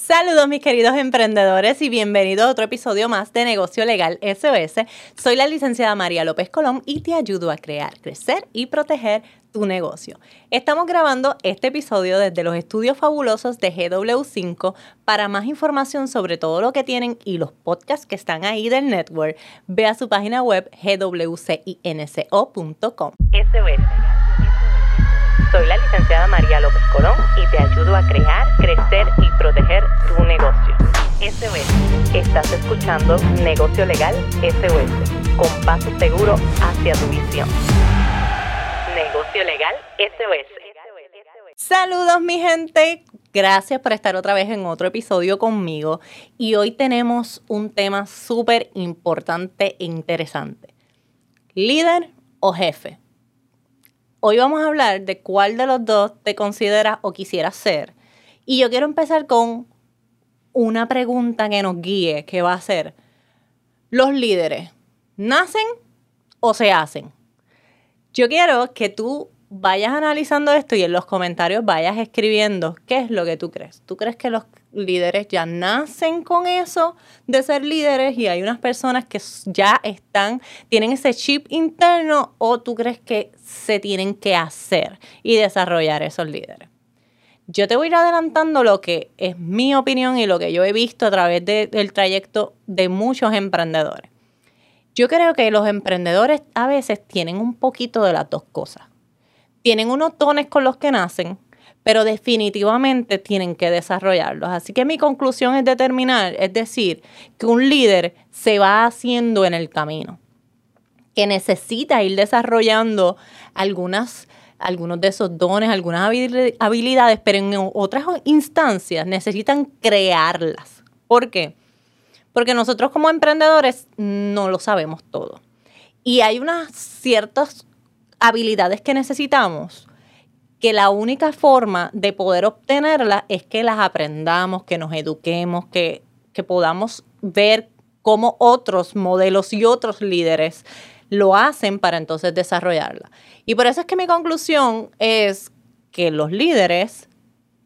Saludos mis queridos emprendedores y bienvenidos a otro episodio más de Negocio Legal SOS. Soy la licenciada María López Colón y te ayudo a crear, crecer y proteger tu negocio. Estamos grabando este episodio desde los estudios fabulosos de GW5. Para más información sobre todo lo que tienen y los podcasts que están ahí del network, ve a su página web gwcinco.com. SOS. Soy la licenciada María López Colón y te ayudo a crear, crecer y proteger tu negocio. SOS. Estás escuchando Negocio Legal SOS, con paso seguro hacia tu visión. Negocio Legal SOS. Saludos mi gente, gracias por estar otra vez en otro episodio conmigo y hoy tenemos un tema súper importante e interesante. ¿Líder o jefe? Hoy vamos a hablar de cuál de los dos te consideras o quisieras ser. Y yo quiero empezar con una pregunta que nos guíe, que va a ser, ¿los líderes nacen o se hacen? Yo quiero que tú vayas analizando esto y en los comentarios vayas escribiendo qué es lo que tú crees. ¿Tú crees que los líderes ya nacen con eso de ser líderes y hay unas personas que ya están, tienen ese chip interno o tú crees que se tienen que hacer y desarrollar esos líderes. Yo te voy a ir adelantando lo que es mi opinión y lo que yo he visto a través del trayecto de muchos emprendedores. Yo creo que los emprendedores a veces tienen un poquito de las dos cosas. Tienen unos dones con los que nacen, pero definitivamente tienen que desarrollarlos. Así que mi conclusión es determinar, es decir, que un líder se va haciendo en el camino, que necesita ir desarrollando algunas algunos de esos dones, algunas habilidades, pero en otras instancias necesitan crearlas. ¿Por qué? Porque nosotros como emprendedores no lo sabemos todo. Y hay unas ciertas habilidades que necesitamos que la única forma de poder obtenerlas es que las aprendamos, que nos eduquemos, que, podamos ver cómo otros modelos y otros líderes lo hacen para entonces desarrollarla. Y por eso es que mi conclusión es que los líderes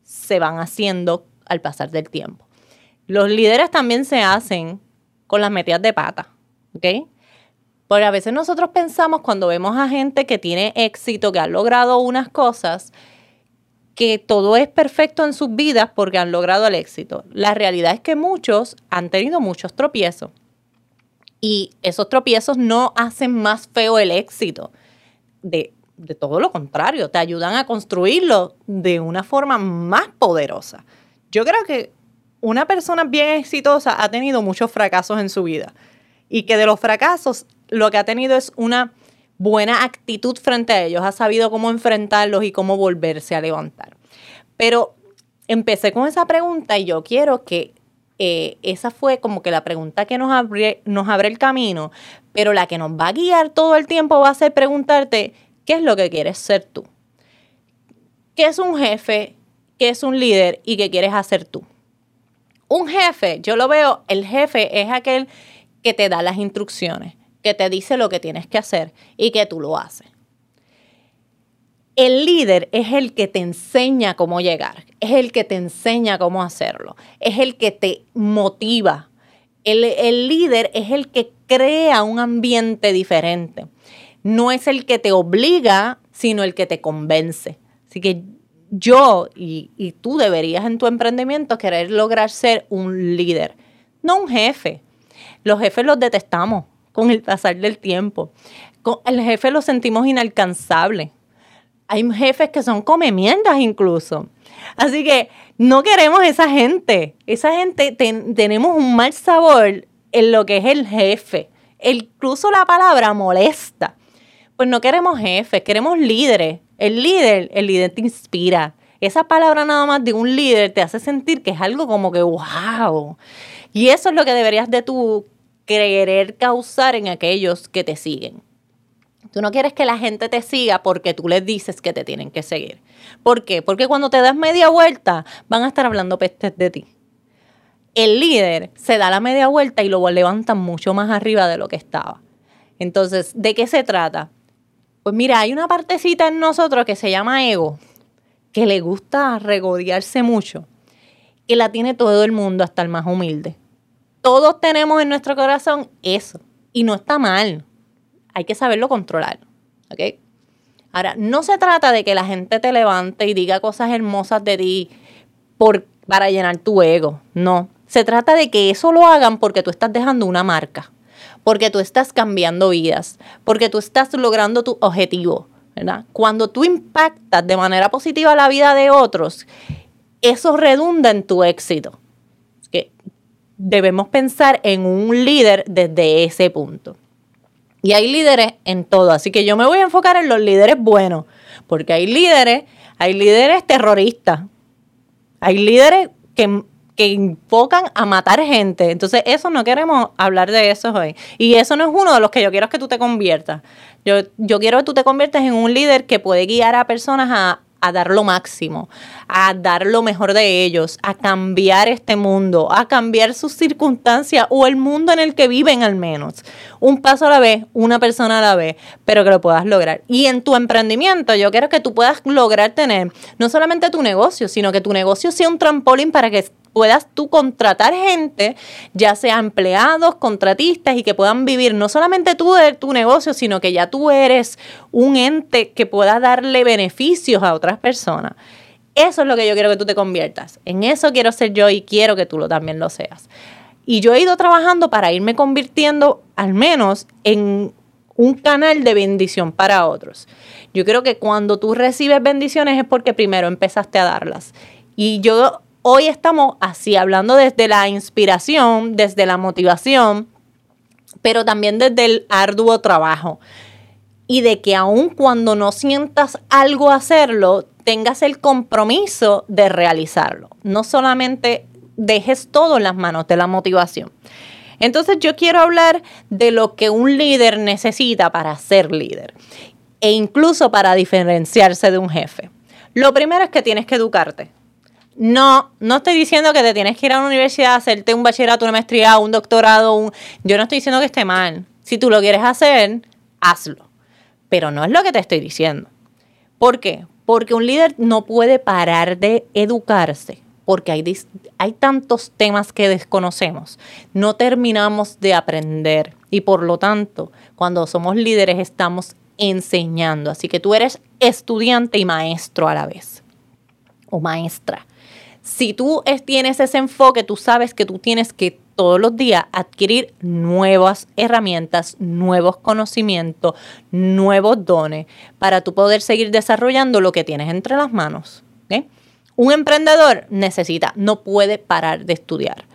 se van haciendo al pasar del tiempo. Los líderes también se hacen con las metidas de pata, ¿ok? Porque a veces nosotros pensamos cuando vemos a gente que tiene éxito, que ha logrado unas cosas, que todo es perfecto en sus vidas porque han logrado el éxito. La realidad es que muchos han tenido muchos tropiezos. Y esos tropiezos no hacen más feo el éxito. De, de todo lo contrario, te ayudan a construirlo de una forma más poderosa. Yo creo que una persona bien exitosa ha tenido muchos fracasos en su vida y que de los fracasos lo que ha tenido es una buena actitud frente a ellos, ha sabido cómo enfrentarlos y cómo volverse a levantar. Pero empecé con esa pregunta y yo quiero que eh, esa fue como que la pregunta que nos abre, nos abre el camino, pero la que nos va a guiar todo el tiempo va a ser preguntarte, ¿qué es lo que quieres ser tú? ¿Qué es un jefe? ¿Qué es un líder? ¿Y qué quieres hacer tú? Un jefe, yo lo veo, el jefe es aquel que te da las instrucciones que te dice lo que tienes que hacer y que tú lo haces. El líder es el que te enseña cómo llegar, es el que te enseña cómo hacerlo, es el que te motiva. El, líder es el que crea un ambiente diferente. No es el que te obliga, sino el que te convence. Así que yo y tú deberías en tu emprendimiento querer lograr ser un líder, no un jefe. Los jefes los detestamos con el pasar del tiempo. Con el jefe lo sentimos inalcanzable. Hay jefes que son comemiendas incluso. Así que no queremos esa gente. Esa gente tenemos un mal sabor en lo que es el jefe. Incluso la palabra molesta. Pues no queremos jefes, queremos líderes. El líder, el líder te inspira. Esa palabra nada más de un líder te hace sentir que es algo como que wow. Y eso es lo que deberías de tú querer causar en aquellos que te siguen. Tú no quieres que la gente te siga porque tú les dices que te tienen que seguir. ¿Por qué? Porque cuando te das media vuelta van a estar hablando pestes de ti. El líder se da la media vuelta y lo levanta mucho más arriba de lo que estaba. Entonces, ¿de qué se trata? Pues mira, hay una partecita en nosotros que se llama ego, que le gusta regodearse mucho, que la tiene todo el mundo, hasta el más humilde. Todos tenemos en nuestro corazón eso. Y no está mal. Hay que saberlo controlar. ¿Ok? Ahora, no se trata de que la gente te levante y diga cosas hermosas de ti por, para llenar tu ego. No. Se trata de que eso lo hagan porque tú estás dejando una marca, porque tú estás cambiando vidas, porque tú estás logrando tu objetivo. Cuando tú impactas de manera positiva la vida de otros, eso redunda en tu éxito. Debemos pensar en un líder desde ese punto. Y hay líderes en todo, así que yo me voy a enfocar en los líderes buenos, porque hay líderes, hay líderes terroristas, hay líderes que, que a matar gente. Entonces, eso no queremos hablar de eso hoy. Y eso no es uno de los que yo quiero que tú te conviertas. Yo, yo quiero que tú te conviertas en un líder que puede guiar a personas a, a dar lo máximo, a dar lo mejor de ellos, a cambiar este mundo, a cambiar sus circunstancias o el mundo en el que viven al menos. Un paso a la vez, una persona a la vez, pero que lo puedas lograr. Y en tu emprendimiento yo quiero que tú puedas lograr tener no solamente tu negocio, sino que tu negocio sea un trampolín para que puedas tú contratar gente, ya sea empleados, contratistas y que puedan vivir no solamente tú de tu negocio, sino que ya tú eres un ente que pueda darle beneficios a otras personas. Eso es lo que yo quiero que tú te conviertas. En eso quiero ser yo y quiero que tú lo, también lo seas. Y yo he ido trabajando para irme convirtiendo al menos en un canal de bendición para otros. Yo creo que cuando tú recibes bendiciones es porque primero empezaste a darlas. Y yo hoy estamos así, hablando desde la inspiración, desde la motivación, pero también desde el arduo trabajo. Y de que aun cuando no sientas algo hacerlo, tengas el compromiso de realizarlo. No solamente dejes todo en las manos de la motivación. Entonces yo quiero hablar de lo que un líder necesita para ser líder e incluso para diferenciarse de un jefe. Lo primero es que tienes que educarte. No, no estoy diciendo que te tienes que ir a una universidad, hacerte un bachillerato, una maestría, un doctorado, un... yo no estoy diciendo que esté mal. Si tú lo quieres hacer, hazlo. Pero no es lo que te estoy diciendo. ¿Por qué? Porque un líder no puede parar de educarse, porque hay, hay tantos temas que desconocemos. No terminamos de aprender y por lo tanto, cuando somos líderes estamos enseñando. Así que tú eres estudiante y maestro a la vez, o maestra. Si tú tienes ese enfoque, tú sabes que tú tienes que todos los días adquirir nuevas herramientas, nuevos conocimientos, nuevos dones para tú poder seguir desarrollando lo que tienes entre las manos. Un emprendedor necesita, no puede parar de estudiar.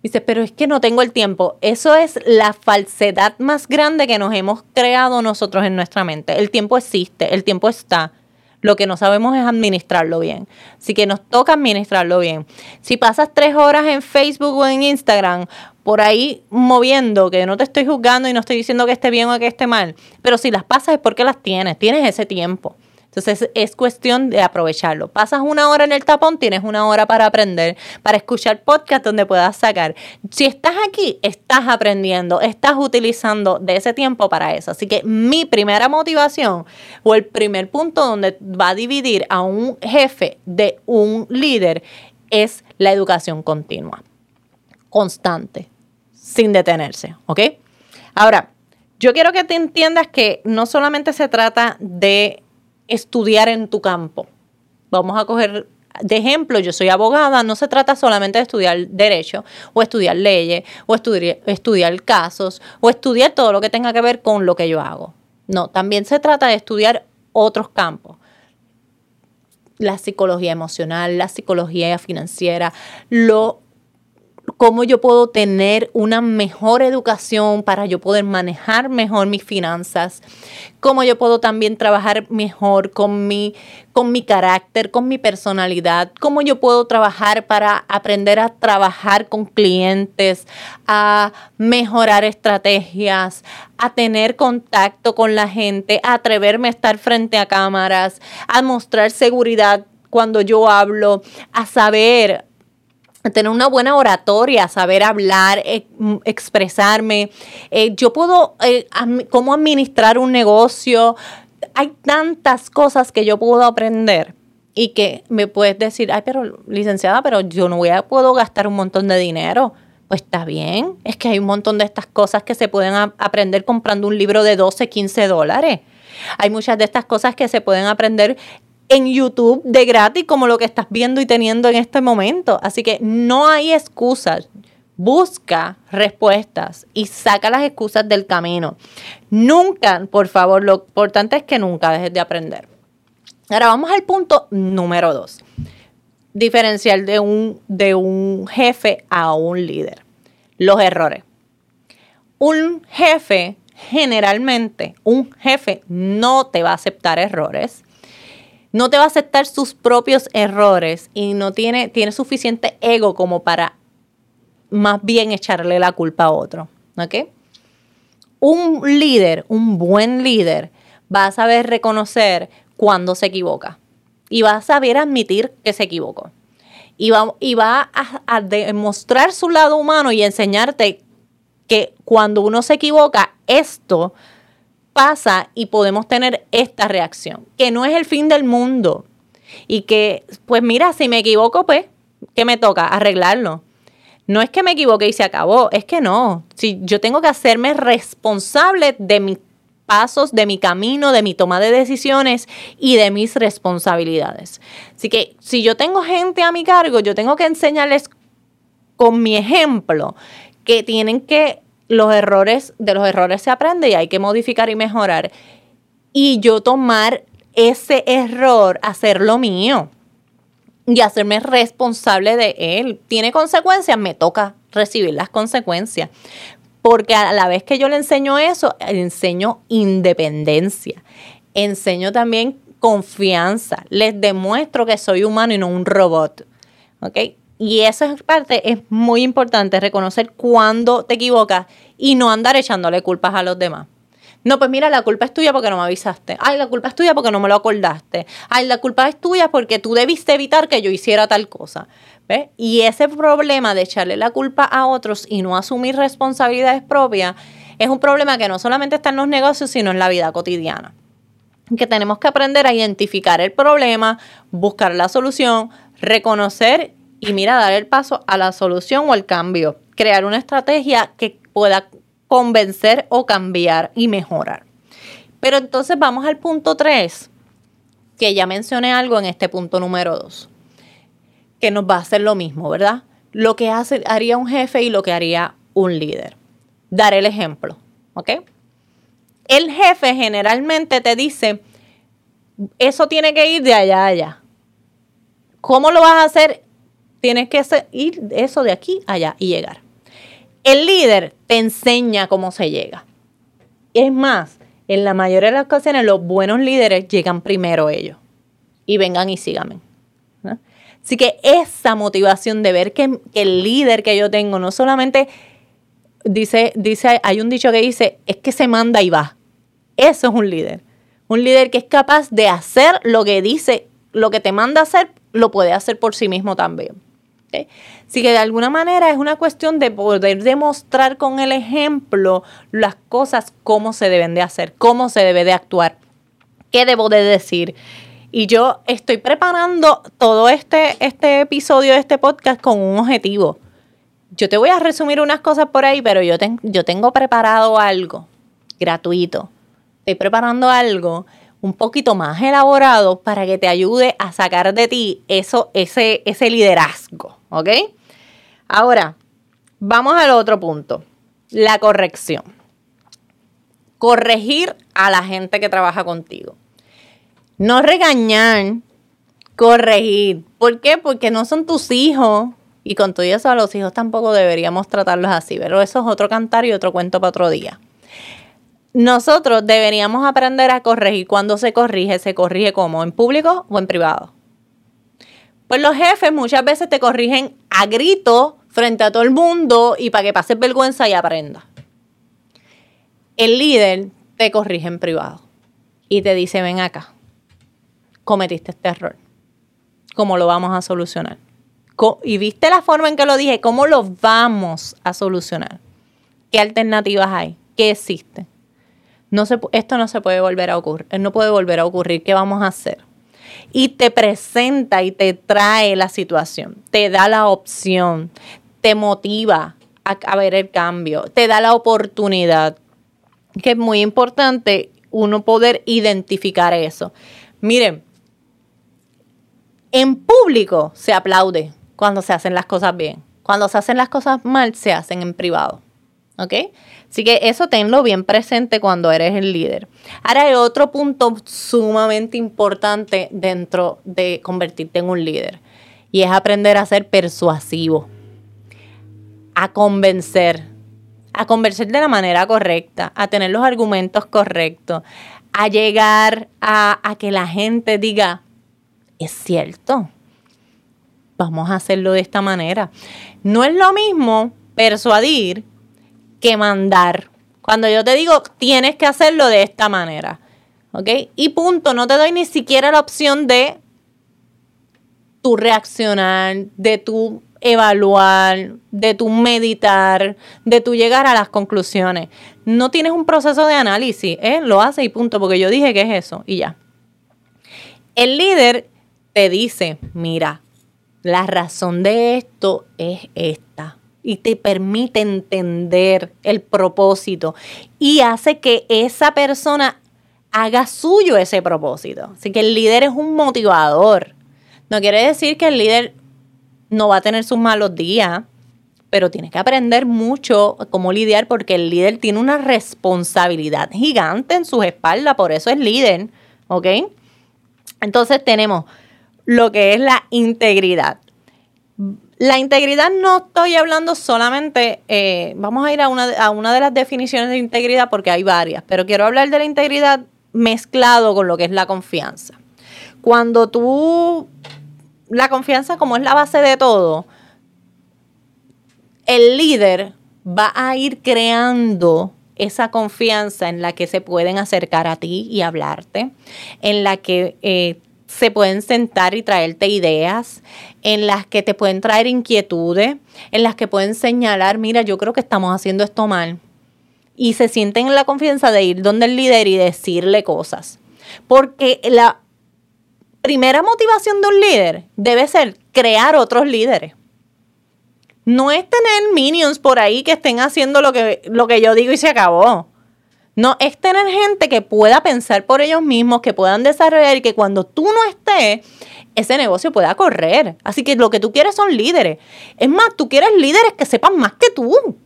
Dice, pero es que no tengo el tiempo. Eso es la falsedad más grande que nos hemos creado nosotros en nuestra mente. El tiempo existe, el tiempo está. Lo que no sabemos es administrarlo bien. Así que nos toca administrarlo bien. Si pasas tres horas en Facebook o en Instagram, por ahí moviendo, que no te estoy juzgando y no estoy diciendo que esté bien o que esté mal, pero si las pasas es porque las tienes, tienes ese tiempo. Entonces es cuestión de aprovecharlo. Pasas una hora en el tapón, tienes una hora para aprender, para escuchar podcast donde puedas sacar. Si estás aquí, estás aprendiendo, estás utilizando de ese tiempo para eso. Así que mi primera motivación o el primer punto donde va a dividir a un jefe de un líder es la educación continua, constante, sin detenerse, ¿ok? Ahora, yo quiero que te entiendas que no solamente se trata de estudiar en tu campo. Vamos a coger de ejemplo, yo soy abogada, no se trata solamente de estudiar derecho o estudiar leyes o estudiar, estudiar casos o estudiar todo lo que tenga que ver con lo que yo hago. No, también se trata de estudiar otros campos. La psicología emocional, la psicología financiera, lo cómo yo puedo tener una mejor educación para yo poder manejar mejor mis finanzas, cómo yo puedo también trabajar mejor con mi, con mi carácter, con mi personalidad, cómo yo puedo trabajar para aprender a trabajar con clientes, a mejorar estrategias, a tener contacto con la gente, a atreverme a estar frente a cámaras, a mostrar seguridad cuando yo hablo, a saber tener una buena oratoria, saber hablar, eh, expresarme. Eh, yo puedo, eh, cómo administrar un negocio. Hay tantas cosas que yo puedo aprender y que me puedes decir, ay, pero licenciada, pero yo no voy a, puedo gastar un montón de dinero. Pues está bien, es que hay un montón de estas cosas que se pueden aprender comprando un libro de 12, 15 dólares. Hay muchas de estas cosas que se pueden aprender en YouTube de gratis, como lo que estás viendo y teniendo en este momento. Así que no hay excusas. Busca respuestas y saca las excusas del camino. Nunca, por favor, lo importante es que nunca dejes de aprender. Ahora vamos al punto número dos. Diferencial de un, de un jefe a un líder. Los errores. Un jefe, generalmente, un jefe no te va a aceptar errores. No te va a aceptar sus propios errores y no tiene, tiene suficiente ego como para más bien echarle la culpa a otro. ¿Ok? Un líder, un buen líder, va a saber reconocer cuando se equivoca. Y va a saber admitir que se equivocó. Y va, y va a, a demostrar su lado humano y enseñarte que cuando uno se equivoca, esto pasa y podemos tener esta reacción, que no es el fin del mundo. Y que, pues mira, si me equivoco, pues, ¿qué me toca? Arreglarlo. No es que me equivoque y se acabó, es que no. Si yo tengo que hacerme responsable de mi pasos de mi camino, de mi toma de decisiones y de mis responsabilidades. Así que si yo tengo gente a mi cargo, yo tengo que enseñarles con mi ejemplo que tienen que los errores, de los errores se aprende y hay que modificar y mejorar. Y yo tomar ese error, hacerlo mío y hacerme responsable de él. ¿Tiene consecuencias? Me toca recibir las consecuencias porque a la vez que yo le enseño eso, enseño independencia, enseño también confianza, les demuestro que soy humano y no un robot. ¿Ok? Y esa parte es muy importante, reconocer cuando te equivocas y no andar echándole culpas a los demás. No, pues mira, la culpa es tuya porque no me avisaste. Ay, la culpa es tuya porque no me lo acordaste. Ay, la culpa es tuya porque tú debiste evitar que yo hiciera tal cosa. Y ese problema de echarle la culpa a otros y no asumir responsabilidades propias es un problema que no solamente está en los negocios, sino en la vida cotidiana. Que tenemos que aprender a identificar el problema, buscar la solución, reconocer y mira, dar el paso a la solución o al cambio. Crear una estrategia que pueda convencer o cambiar y mejorar. Pero entonces vamos al punto 3, que ya mencioné algo en este punto número 2 que nos va a hacer lo mismo, ¿verdad? Lo que hace, haría un jefe y lo que haría un líder. Dar el ejemplo, ¿ok? El jefe generalmente te dice, eso tiene que ir de allá a allá. ¿Cómo lo vas a hacer? Tienes que ir eso de aquí allá y llegar. El líder te enseña cómo se llega. Es más, en la mayoría de las ocasiones los buenos líderes llegan primero ellos. Y vengan y síganme. Así que esa motivación de ver que, el líder que yo tengo no solamente dice, dice, hay un dicho que dice, es que se manda y va. Eso es un líder. Un líder que es capaz de hacer lo que dice, lo que te manda hacer, lo puede hacer por sí mismo también. Así que de alguna manera es una cuestión de poder demostrar con el ejemplo las cosas, cómo se deben de hacer, cómo se debe de actuar, qué debo de decir, y yo estoy preparando todo este, este episodio de este podcast con un objetivo. Yo te voy a resumir unas cosas por ahí, pero yo, yo tengo preparado algo gratuito. Estoy preparando algo un poquito más elaborado para que te ayude a sacar de ti eso, ese, ese liderazgo. ¿Ok? Ahora, vamos al otro punto. La corrección. Corregir a la gente que trabaja contigo. No regañar, corregir. ¿Por qué? Porque no son tus hijos. Y con todo eso a los hijos tampoco deberíamos tratarlos así. Pero eso es otro cantar y otro cuento para otro día. Nosotros deberíamos aprender a corregir. Cuando se corrige, se corrige como en público o en privado. Pues los jefes muchas veces te corrigen a grito frente a todo el mundo y para que pases vergüenza y aprendas. El líder te corrige en privado y te dice, ven acá, cometiste este error. ¿Cómo lo vamos a solucionar? Y viste la forma en que lo dije, ¿cómo lo vamos a solucionar? ¿Qué alternativas hay? ¿Qué existe? Esto no se puede volver a ocurrir, no puede volver a ocurrir. ¿Qué vamos a hacer? y te presenta y te trae la situación, te da la opción, te motiva a, ver el cambio, te da la oportunidad, que es muy importante uno poder identificar eso. Miren, en público se aplaude cuando se hacen las cosas bien. Cuando se hacen las cosas mal, se hacen en privado. ¿Ok? Así que eso tenlo bien presente cuando eres el líder. Ahora hay otro punto sumamente importante dentro de convertirte en un líder. Y es aprender a ser persuasivo. A convencer. A convencer de la manera correcta. A tener los argumentos correctos. A llegar a, a que la gente diga, es cierto. Vamos a hacerlo de esta manera. No es lo mismo persuadir que mandar. Cuando yo te digo, tienes que hacerlo de esta manera. ¿Ok? Y punto, no te doy ni siquiera la opción de tu reaccionar, de tu evaluar, de tu meditar, de tu llegar a las conclusiones. No tienes un proceso de análisis, ¿eh? lo hace y punto, porque yo dije que es eso y ya. El líder te dice, mira, la razón de esto es esta y te permite entender el propósito y hace que esa persona haga suyo ese propósito. Así que el líder es un motivador. No quiere decir que el líder no va a tener sus malos días, pero tiene que aprender mucho cómo lidiar porque el líder tiene una responsabilidad gigante en sus espaldas, por eso es líder, ¿ok? Entonces tenemos lo que es la integridad. La integridad no estoy hablando solamente, eh, vamos a ir a una, de las definiciones de integridad porque hay varias, pero quiero hablar de la integridad mezclado con lo que es la confianza. Cuando tú, la confianza como es la base de todo, el líder va a ir creando esa confianza en la que se pueden acercar a ti y hablarte, en la que eh, se pueden sentar y traerte ideas, en las que te pueden traer inquietudes, en las que pueden señalar, mira, yo creo que estamos haciendo esto mal. Y se sienten en la confianza de ir donde el líder y decirle cosas. Porque la primera motivación de un líder debe ser crear otros líderes. No es tener minions por ahí que estén haciendo lo que, lo que yo digo y se acabó. No, es tener gente que pueda pensar por ellos mismos, que puedan desarrollar y que cuando tú no estés, ese negocio pueda correr. Así que lo que tú quieres son líderes. Es más, tú quieres líderes que sepan más que tú,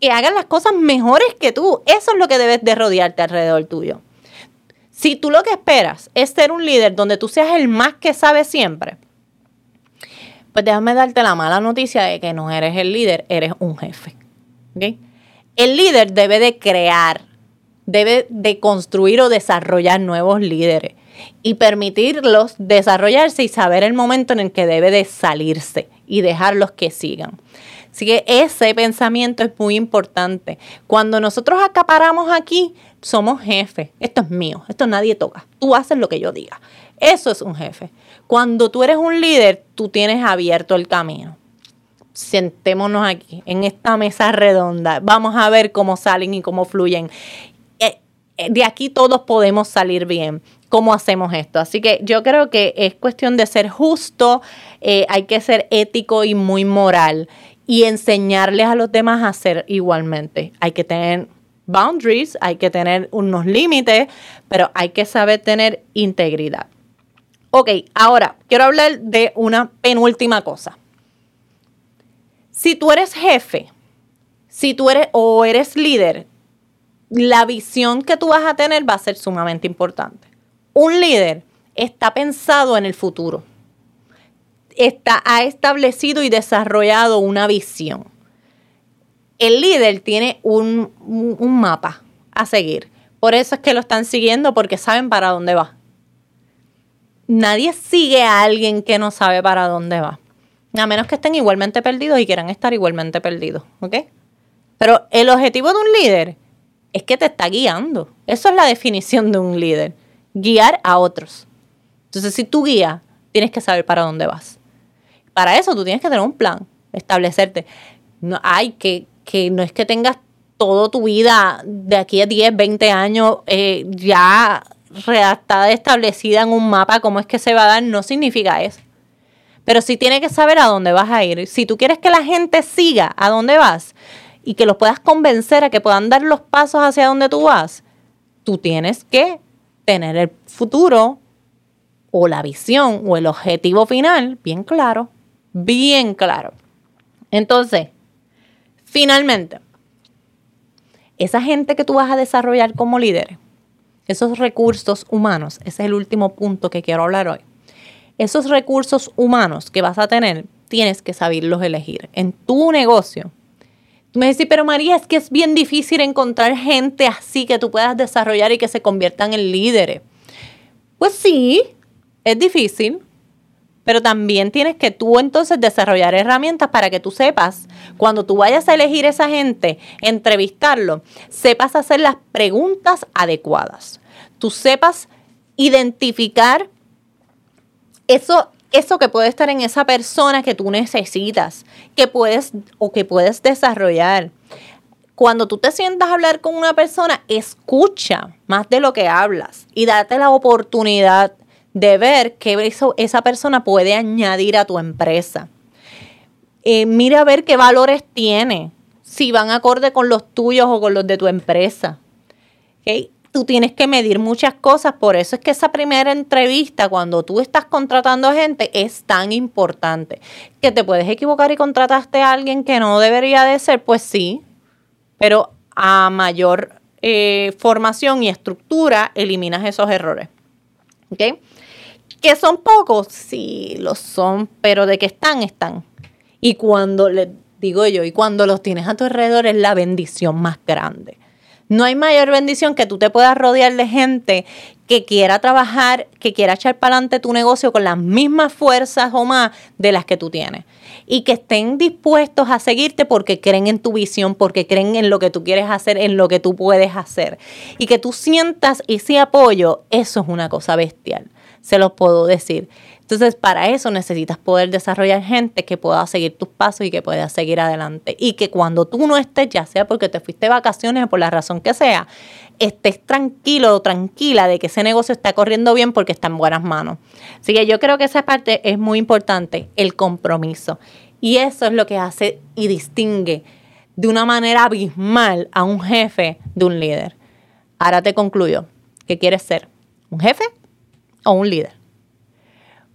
que hagan las cosas mejores que tú. Eso es lo que debes de rodearte alrededor tuyo. Si tú lo que esperas es ser un líder donde tú seas el más que sabe siempre, pues déjame darte la mala noticia de que no eres el líder, eres un jefe. El líder debe de crear debe de construir o desarrollar nuevos líderes y permitirlos desarrollarse y saber el momento en el que debe de salirse y dejarlos que sigan. Así que ese pensamiento es muy importante. Cuando nosotros acaparamos aquí, somos jefes. Esto es mío, esto nadie toca. Tú haces lo que yo diga. Eso es un jefe. Cuando tú eres un líder, tú tienes abierto el camino. Sentémonos aquí, en esta mesa redonda. Vamos a ver cómo salen y cómo fluyen de aquí todos podemos salir bien. ¿Cómo hacemos esto? Así que yo creo que es cuestión de ser justo, eh, hay que ser ético y muy moral y enseñarles a los demás a ser igualmente. Hay que tener boundaries, hay que tener unos límites, pero hay que saber tener integridad. Ok, ahora quiero hablar de una penúltima cosa. Si tú eres jefe, si tú eres o eres líder, la visión que tú vas a tener va a ser sumamente importante. Un líder está pensado en el futuro. Está, ha establecido y desarrollado una visión. El líder tiene un, un mapa a seguir. Por eso es que lo están siguiendo porque saben para dónde va. Nadie sigue a alguien que no sabe para dónde va. A menos que estén igualmente perdidos y quieran estar igualmente perdidos. ¿Ok? Pero el objetivo de un líder es que te está guiando. Eso es la definición de un líder, guiar a otros. Entonces, si tú guías, tienes que saber para dónde vas. Para eso tú tienes que tener un plan, establecerte. No, hay que, que no es que tengas toda tu vida de aquí a 10, 20 años eh, ya redactada, establecida en un mapa, cómo es que se va a dar, no significa eso. Pero sí tienes que saber a dónde vas a ir. Si tú quieres que la gente siga a dónde vas y que los puedas convencer a que puedan dar los pasos hacia donde tú vas, tú tienes que tener el futuro o la visión o el objetivo final bien claro, bien claro. Entonces, finalmente, esa gente que tú vas a desarrollar como líder, esos recursos humanos, ese es el último punto que quiero hablar hoy. Esos recursos humanos que vas a tener, tienes que saberlos elegir. En tu negocio, me dices, pero María, es que es bien difícil encontrar gente así que tú puedas desarrollar y que se conviertan en líderes. Pues sí, es difícil, pero también tienes que tú entonces desarrollar herramientas para que tú sepas, cuando tú vayas a elegir esa gente, entrevistarlo, sepas hacer las preguntas adecuadas. Tú sepas identificar eso, eso que puede estar en esa persona que tú necesitas, que puedes o que puedes desarrollar. Cuando tú te sientas a hablar con una persona, escucha más de lo que hablas y date la oportunidad de ver qué esa persona puede añadir a tu empresa. Eh, mira a ver qué valores tiene, si van acorde con los tuyos o con los de tu empresa. ¿Okay? Tú tienes que medir muchas cosas. Por eso es que esa primera entrevista, cuando tú estás contratando gente, es tan importante. Que te puedes equivocar y contrataste a alguien que no debería de ser, pues sí, pero a mayor eh, formación y estructura eliminas esos errores. ¿Ok? Que son pocos, sí, los son, pero de que están, están. Y cuando, les digo yo, y cuando los tienes a tu alrededor es la bendición más grande. No hay mayor bendición que tú te puedas rodear de gente que quiera trabajar, que quiera echar para adelante tu negocio con las mismas fuerzas o más de las que tú tienes. Y que estén dispuestos a seguirte porque creen en tu visión, porque creen en lo que tú quieres hacer, en lo que tú puedes hacer. Y que tú sientas ese apoyo, eso es una cosa bestial. Se los puedo decir. Entonces, para eso necesitas poder desarrollar gente que pueda seguir tus pasos y que pueda seguir adelante. Y que cuando tú no estés, ya sea porque te fuiste de vacaciones o por la razón que sea, estés tranquilo o tranquila de que ese negocio está corriendo bien porque está en buenas manos. Así que yo creo que esa parte es muy importante, el compromiso. Y eso es lo que hace y distingue de una manera abismal a un jefe de un líder. Ahora te concluyo. ¿Qué quieres ser? ¿Un jefe o un líder?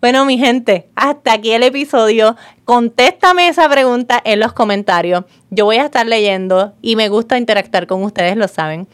Bueno, mi gente, hasta aquí el episodio. Contéstame esa pregunta en los comentarios. Yo voy a estar leyendo y me gusta interactuar con ustedes, lo saben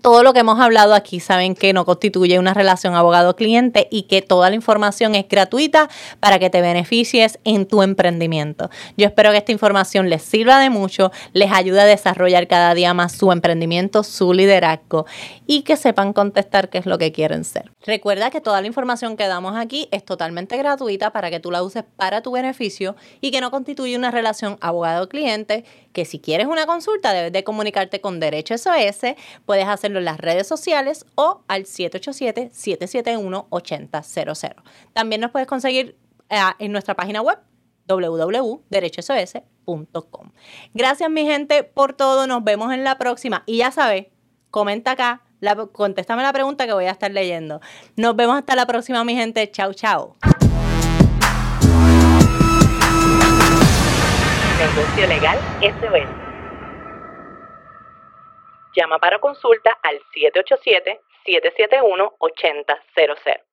todo lo que hemos hablado aquí saben que no constituye una relación abogado-cliente y que toda la información es gratuita para que te beneficies en tu emprendimiento. Yo espero que esta información les sirva de mucho, les ayude a desarrollar cada día más su emprendimiento, su liderazgo y que sepan contestar qué es lo que quieren ser. Recuerda que toda la información que damos aquí es totalmente gratuita para que tú la uses para tu beneficio y que no constituye una relación abogado-cliente, que si quieres una consulta debes de comunicarte con Derecho SOS, puedes hacerlo en las redes sociales o al 787-771-8000. También nos puedes conseguir eh, en nuestra página web www.derechosos.com. Gracias mi gente por todo, nos vemos en la próxima y ya sabes, comenta acá, la, contéstame la pregunta que voy a estar leyendo. Nos vemos hasta la próxima mi gente, chao chao. Negocio Legal SOS. Llama para consulta al 787-771-8000.